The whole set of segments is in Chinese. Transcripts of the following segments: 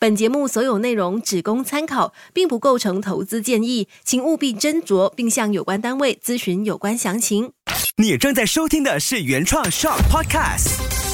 本节目所有内容只供参考，并不构成投资建议，请务必斟酌并向有关单位咨询有关详情。你正在收听的是原创 Shock Podcast。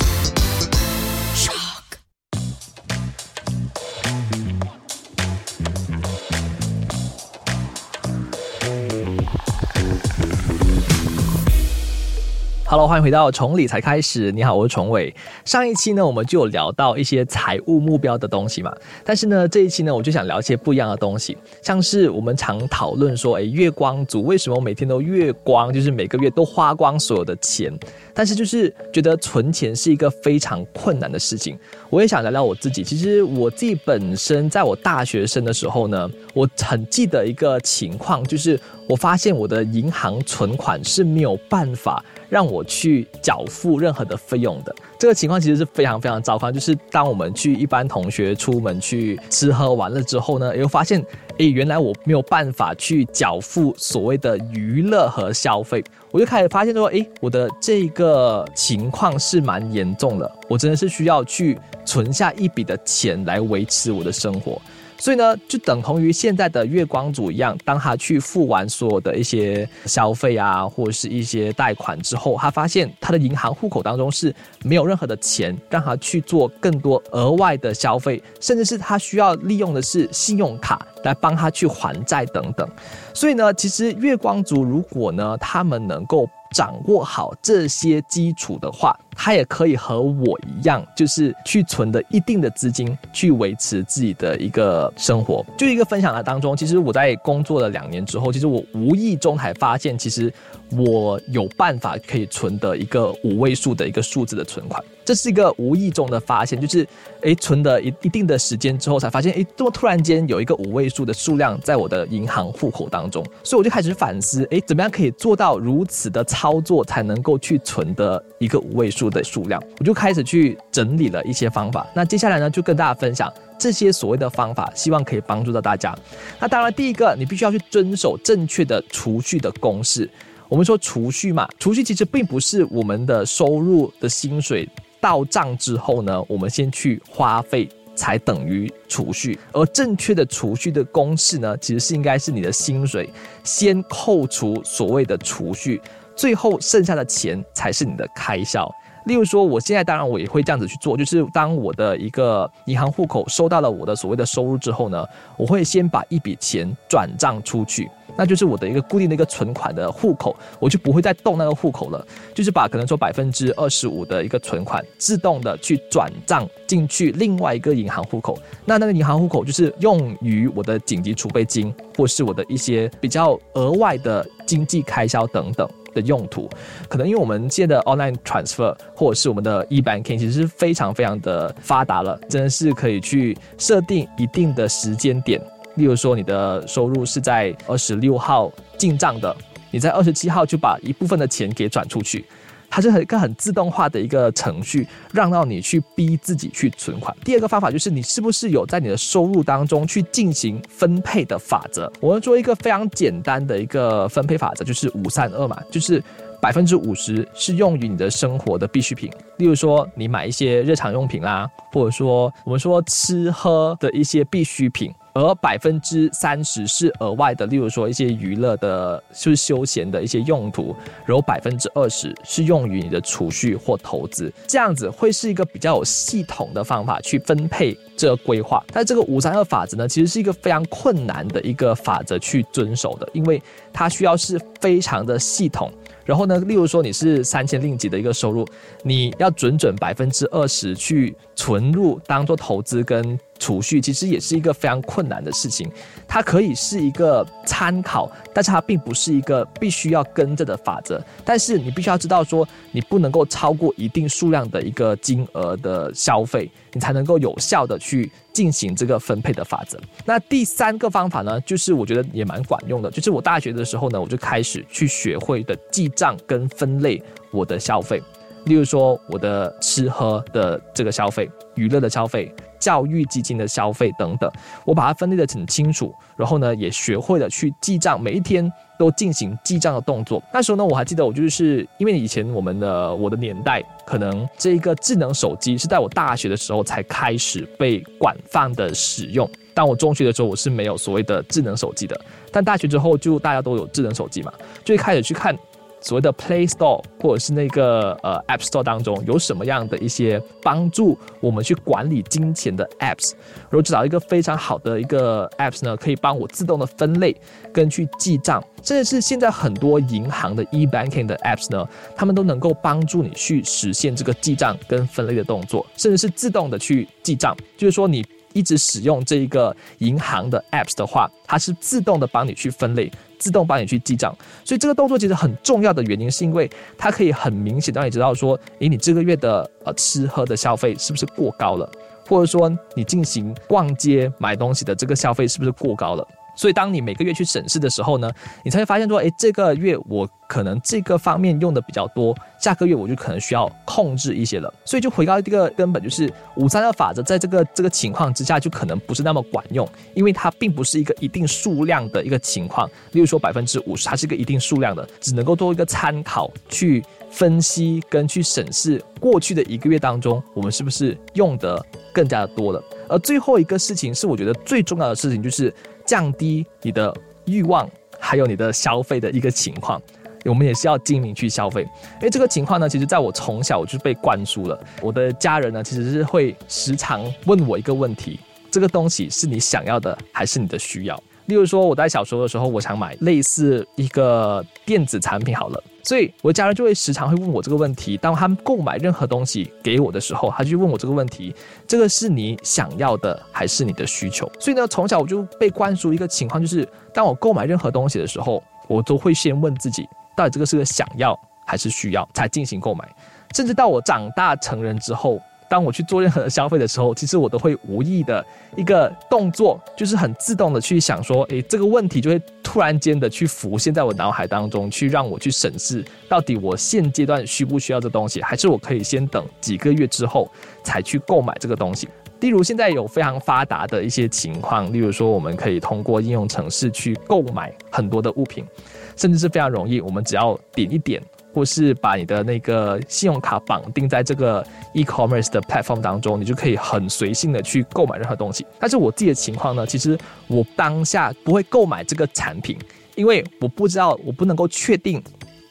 Hello，欢迎回到从理财开始。你好，我是崇伟。上一期呢，我们就有聊到一些财务目标的东西嘛。但是呢，这一期呢，我就想聊一些不一样的东西，像是我们常讨论说，哎，月光族为什么每天都月光，就是每个月都花光所有的钱，但是就是觉得存钱是一个非常困难的事情。我也想聊聊我自己。其实我自己本身在我大学生的时候呢，我很记得一个情况，就是我发现我的银行存款是没有办法让我去缴付任何的费用的。这个情况其实是非常非常糟糕。就是当我们去一般同学出门去吃喝玩乐之后呢，又发现，诶，原来我没有办法去缴付所谓的娱乐和消费。我就开始发现说，诶，我的这个情况是蛮严重的，我真的是需要去。存下一笔的钱来维持我的生活，所以呢，就等同于现在的月光族一样，当他去付完所有的一些消费啊，或者是一些贷款之后，他发现他的银行户口当中是没有任何的钱让他去做更多额外的消费，甚至是他需要利用的是信用卡来帮他去还债等等。所以呢，其实月光族如果呢，他们能够掌握好这些基础的话，他也可以和我一样，就是去存的一定的资金，去维持自己的一个生活。就一个分享的当中，其实我在工作了两年之后，其实我无意中才发现，其实我有办法可以存得一个五位数的一个数字的存款。这是一个无意中的发现，就是诶，存的一一定的时间之后，才发现诶，这么突然间有一个五位数的数量在我的银行户口当中，所以我就开始反思，诶，怎么样可以做到如此的操作，才能够去存的一个五位数。的数量，我就开始去整理了一些方法。那接下来呢，就跟大家分享这些所谓的方法，希望可以帮助到大家。那当然，第一个，你必须要去遵守正确的储蓄的公式。我们说储蓄嘛，储蓄其实并不是我们的收入的薪水到账之后呢，我们先去花费才等于储蓄。而正确的储蓄的公式呢，其实是应该是你的薪水先扣除所谓的储蓄，最后剩下的钱才是你的开销。例如说，我现在当然我也会这样子去做，就是当我的一个银行户口收到了我的所谓的收入之后呢，我会先把一笔钱转账出去，那就是我的一个固定的一个存款的户口，我就不会再动那个户口了，就是把可能说百分之二十五的一个存款自动的去转账进去另外一个银行户口，那那个银行户口就是用于我的紧急储备金，或是我的一些比较额外的经济开销等等。的用途，可能因为我们现在的 online transfer 或者是我们的 e banking 其实是非常非常的发达了，真的是可以去设定一定的时间点，例如说你的收入是在二十六号进账的，你在二十七号就把一部分的钱给转出去。它是一个很自动化的一个程序，让到你去逼自己去存款。第二个方法就是你是不是有在你的收入当中去进行分配的法则？我们做一个非常简单的一个分配法则，就是五三二嘛，就是百分之五十是用于你的生活的必需品，例如说你买一些日常用品啦，或者说我们说吃喝的一些必需品。而百分之三十是额外的，例如说一些娱乐的，就是休闲的一些用途，然后百分之二十是用于你的储蓄或投资，这样子会是一个比较有系统的方法去分配这个规划。但这个五三二法则呢，其实是一个非常困难的一个法则去遵守的，因为它需要是非常的系统。然后呢，例如说你是三千令吉的一个收入，你要准准百分之二十去存入当做投资跟储蓄，其实也是一个非常困难的事情。它可以是一个参考，但是它并不是一个必须要跟着的法则。但是你必须要知道说，你不能够超过一定数量的一个金额的消费，你才能够有效的去进行这个分配的法则。那第三个方法呢，就是我觉得也蛮管用的，就是我大学的时候呢，我就开始去学会的记。账跟分类我的消费，例如说我的吃喝的这个消费、娱乐的消费、教育基金的消费等等，我把它分类的很清楚，然后呢，也学会了去记账，每一天都进行记账的动作。那时候呢，我还记得我就是因为以前我们的我的年代，可能这个智能手机是在我大学的时候才开始被广泛的使用。但我中学的时候，我是没有所谓的智能手机的，但大学之后就大家都有智能手机嘛，就开始去看。所谓的 Play Store 或者是那个呃 App Store 当中有什么样的一些帮助我们去管理金钱的 Apps？如果找到一个非常好的一个 Apps 呢，可以帮我自动的分类跟去记账，甚至是现在很多银行的 e banking 的 Apps 呢，他们都能够帮助你去实现这个记账跟分类的动作，甚至是自动的去记账，就是说你。一直使用这一个银行的 apps 的话，它是自动的帮你去分类，自动帮你去记账。所以这个动作其实很重要的原因，是因为它可以很明显让你知道说，诶，你这个月的呃吃喝的消费是不是过高了，或者说你进行逛街买东西的这个消费是不是过高了。所以，当你每个月去审视的时候呢，你才会发现说，哎，这个月我可能这个方面用的比较多，下个月我就可能需要控制一些了。所以，就回到这个根本，就是五三二法则，在这个这个情况之下，就可能不是那么管用，因为它并不是一个一定数量的一个情况。例如说，百分之五十，它是一个一定数量的，只能够做一个参考，去分析跟去审视过去的一个月当中，我们是不是用的更加的多了。而最后一个事情是，我觉得最重要的事情就是。降低你的欲望，还有你的消费的一个情况，我们也是要精明去消费。因为这个情况呢，其实在我从小我就被灌输了。我的家人呢，其实是会时常问我一个问题：这个东西是你想要的，还是你的需要？例如说，我在小时候的时候，我想买类似一个电子产品，好了。所以，我的家人就会时常会问我这个问题。当他们购买任何东西给我的时候，他就问我这个问题：这个是你想要的，还是你的需求？所以呢，从小我就被灌输一个情况，就是当我购买任何东西的时候，我都会先问自己，到底这个是个想要还是需要，才进行购买。甚至到我长大成人之后。当我去做任何的消费的时候，其实我都会无意的一个动作，就是很自动的去想说，诶，这个问题就会突然间的去浮现在我脑海当中，去让我去审视，到底我现阶段需不需要这东西，还是我可以先等几个月之后才去购买这个东西。例如现在有非常发达的一些情况，例如说我们可以通过应用程式去购买很多的物品，甚至是非常容易，我们只要点一点。或是把你的那个信用卡绑定在这个 e-commerce 的 platform 当中，你就可以很随性的去购买任何东西。但是我自己的情况呢，其实我当下不会购买这个产品，因为我不知道，我不能够确定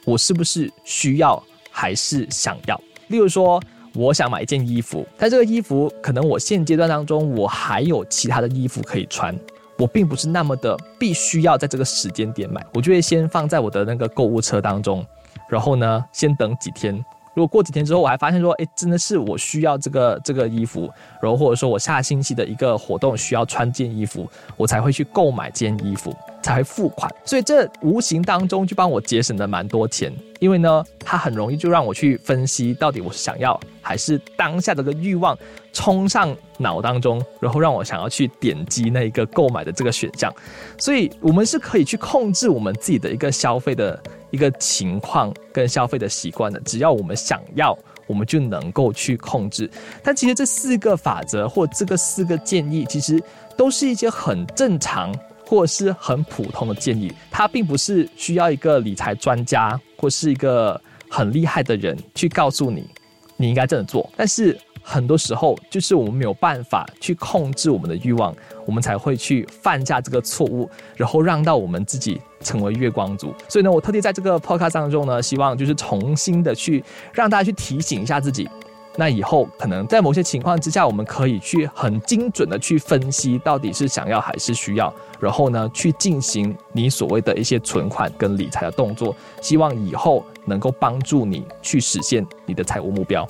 我是不是需要还是想要。例如说，我想买一件衣服，但这个衣服可能我现阶段当中我还有其他的衣服可以穿，我并不是那么的必须要在这个时间点买，我就会先放在我的那个购物车当中。然后呢，先等几天。如果过几天之后，我还发现说，哎，真的是我需要这个这个衣服，然后或者说我下星期的一个活动需要穿件衣服，我才会去购买件衣服，才付款。所以这无形当中就帮我节省了蛮多钱，因为呢，它很容易就让我去分析到底我是想要还是当下这个欲望冲上脑当中，然后让我想要去点击那一个购买的这个选项。所以我们是可以去控制我们自己的一个消费的。一个情况跟消费的习惯的，只要我们想要，我们就能够去控制。但其实这四个法则或这个四个建议，其实都是一些很正常或是很普通的建议，它并不是需要一个理财专家或是一个很厉害的人去告诉你你应该这样做。但是很多时候，就是我们没有办法去控制我们的欲望，我们才会去犯下这个错误，然后让到我们自己。成为月光族，所以呢，我特地在这个 podcast 当中呢，希望就是重新的去让大家去提醒一下自己，那以后可能在某些情况之下，我们可以去很精准的去分析到底是想要还是需要，然后呢，去进行你所谓的一些存款跟理财的动作，希望以后能够帮助你去实现你的财务目标。